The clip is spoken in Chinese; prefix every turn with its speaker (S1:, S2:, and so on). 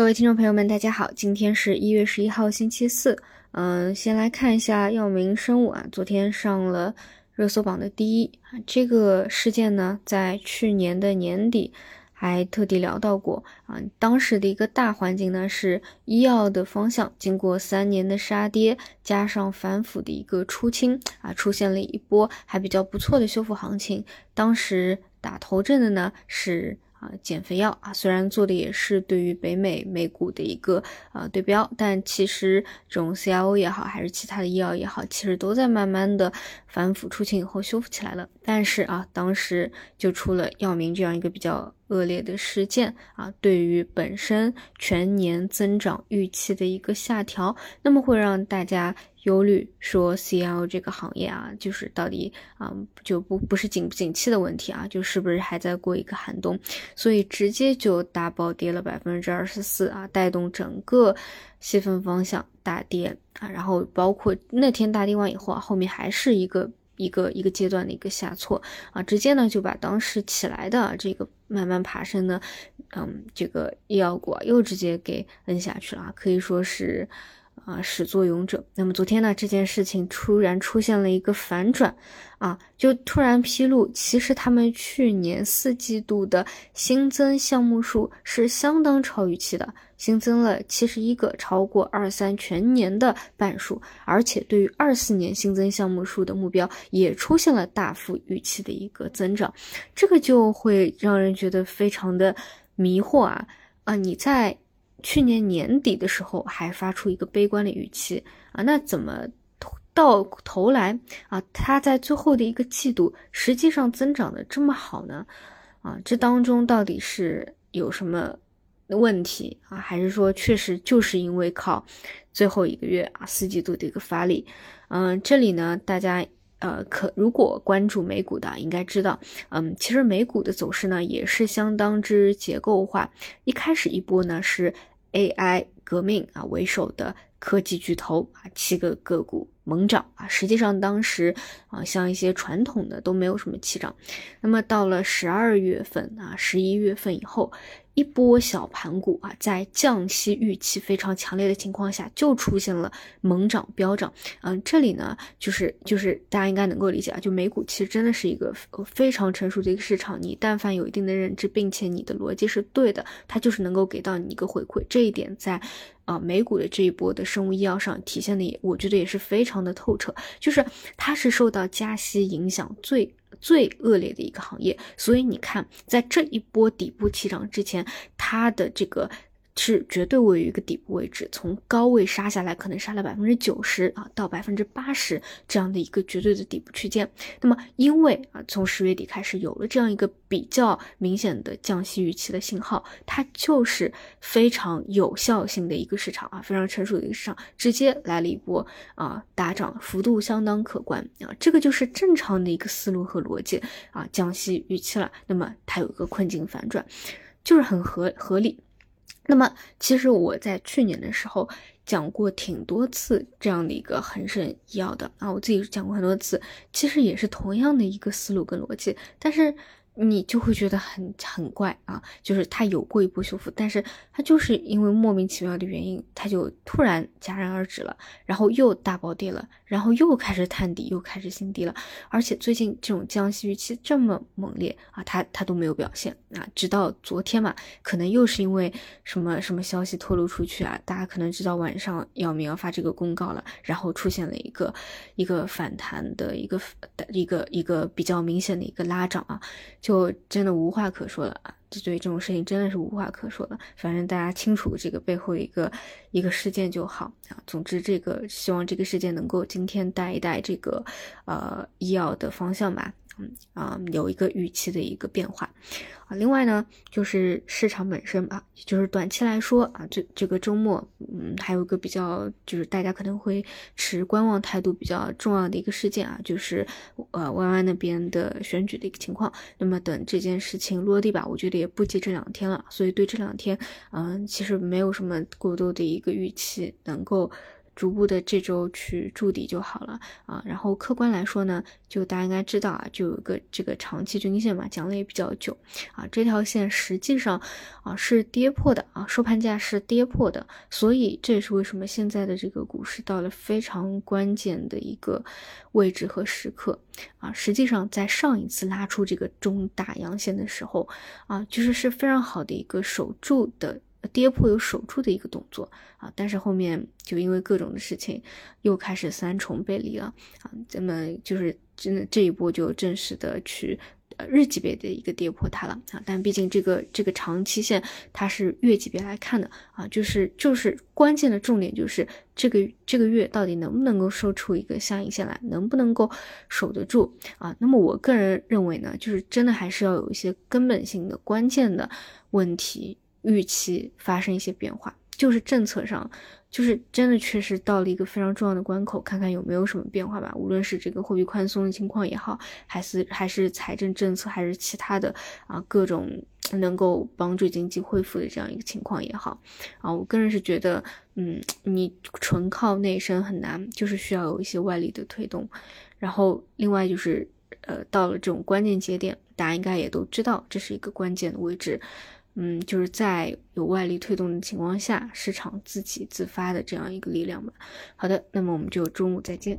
S1: 各位听众朋友们，大家好，今天是一月十一号，星期四。嗯，先来看一下药明生物啊，昨天上了热搜榜的第一啊。这个事件呢，在去年的年底还特地聊到过啊。当时的一个大环境呢，是医药的方向经过三年的杀跌，加上反腐的一个出清啊，出现了一波还比较不错的修复行情。当时打头阵的呢是。啊，减肥药啊，虽然做的也是对于北美美股的一个呃对标，但其实这种 CRO 也好，还是其他的医药也好，其实都在慢慢的反腐出清以后修复起来了。但是啊，当时就出了药明这样一个比较恶劣的事件啊，对于本身全年增长预期的一个下调，那么会让大家。忧虑说，C L 这个行业啊，就是到底啊，就不不是景不景气的问题啊，就是不是还在过一个寒冬，所以直接就大暴跌了百分之二十四啊，带动整个细分方向大跌啊，然后包括那天大跌完以后啊，后面还是一个一个一个阶段的一个下挫啊，直接呢就把当时起来的这个慢慢爬升的，嗯，这个医药股又直接给摁下去了，可以说是。啊，始作俑者。那么昨天呢，这件事情突然出现了一个反转，啊，就突然披露，其实他们去年四季度的新增项目数是相当超预期的，新增了七十一个，超过二三全年的半数，而且对于二四年新增项目数的目标也出现了大幅预期的一个增长，这个就会让人觉得非常的迷惑啊啊，你在。去年年底的时候还发出一个悲观的语气啊，那怎么到头来啊，它在最后的一个季度实际上增长的这么好呢？啊，这当中到底是有什么问题啊？还是说确实就是因为靠最后一个月啊四季度的一个发力？嗯，这里呢，大家呃可如果关注美股的应该知道，嗯，其实美股的走势呢也是相当之结构化，一开始一波呢是。AI 革命啊为首的科技巨头啊，七个个股猛涨啊，实际上当时啊，像一些传统的都没有什么起涨。那么到了十二月份啊，十一月份以后。一波小盘股啊，在降息预期非常强烈的情况下，就出现了猛涨飙涨。嗯，这里呢，就是就是大家应该能够理解啊，就美股其实真的是一个非常成熟的一个市场。你但凡有一定的认知，并且你的逻辑是对的，它就是能够给到你一个回馈。这一点在啊美股的这一波的生物医药上体现的也，我觉得也是非常的透彻。就是它是受到加息影响最。最恶劣的一个行业，所以你看，在这一波底部起涨之前，它的这个。是绝对位于一个底部位置，从高位杀下来，可能杀了百分之九十啊，到百分之八十这样的一个绝对的底部区间。那么，因为啊，从十月底开始有了这样一个比较明显的降息预期的信号，它就是非常有效性的一个市场啊，非常成熟的一个市场，直接来了一波啊大涨，幅度相当可观啊，这个就是正常的一个思路和逻辑啊，降息预期了，那么它有一个困境反转，就是很合合理。那么，其实我在去年的时候讲过挺多次这样的一个恒生医药的啊，我自己讲过很多次，其实也是同样的一个思路跟逻辑，但是。你就会觉得很很怪啊，就是它有过一波修复，但是它就是因为莫名其妙的原因，它就突然戛然而止了，然后又大暴跌了，然后又开始探底，又开始新低了，而且最近这种降息预期这么猛烈啊，它它都没有表现啊，直到昨天嘛，可能又是因为什么什么消息透露出去啊，大家可能知道晚上姚明要发这个公告了，然后出现了一个一个反弹的一个一个一个比较明显的一个拉涨啊。就就真的无话可说了啊！这对这种事情真的是无话可说了。反正大家清楚这个背后一个一个事件就好啊。总之，这个希望这个事件能够今天带一带这个呃医药的方向吧。嗯啊，有一个预期的一个变化啊。另外呢，就是市场本身吧，就是短期来说啊，这这个周末，嗯，还有一个比较，就是大家可能会持观望态度比较重要的一个事件啊，就是呃弯弯那边的选举的一个情况。那么等这件事情落地吧，我觉得也不急这两天了，所以对这两天，嗯，其实没有什么过多的一一个预期能够。逐步的这周去筑底就好了啊。然后客观来说呢，就大家应该知道啊，就有个这个长期均线嘛，讲了也比较久啊，这条线实际上啊是跌破的啊，收盘价是跌破的，所以这也是为什么现在的这个股市到了非常关键的一个位置和时刻啊。实际上在上一次拉出这个中大阳线的时候啊，就是是非常好的一个守住的。跌破有守住的一个动作啊，但是后面就因为各种的事情，又开始三重背离了啊，咱们就是真的这一波就正式的去日级别的一个跌破它了啊，但毕竟这个这个长期线它是月级别来看的啊，就是就是关键的重点就是这个这个月到底能不能够收出一个相应线来，能不能够守得住啊？那么我个人认为呢，就是真的还是要有一些根本性的关键的问题。预期发生一些变化，就是政策上，就是真的确实到了一个非常重要的关口，看看有没有什么变化吧。无论是这个货币宽松的情况也好，还是还是财政政策，还是其他的啊各种能够帮助经济恢复的这样一个情况也好，啊，我个人是觉得，嗯，你纯靠内生很难，就是需要有一些外力的推动。然后另外就是，呃，到了这种关键节点，大家应该也都知道，这是一个关键的位置。嗯，就是在有外力推动的情况下，市场自己自发的这样一个力量吧。好的，那么我们就中午再见。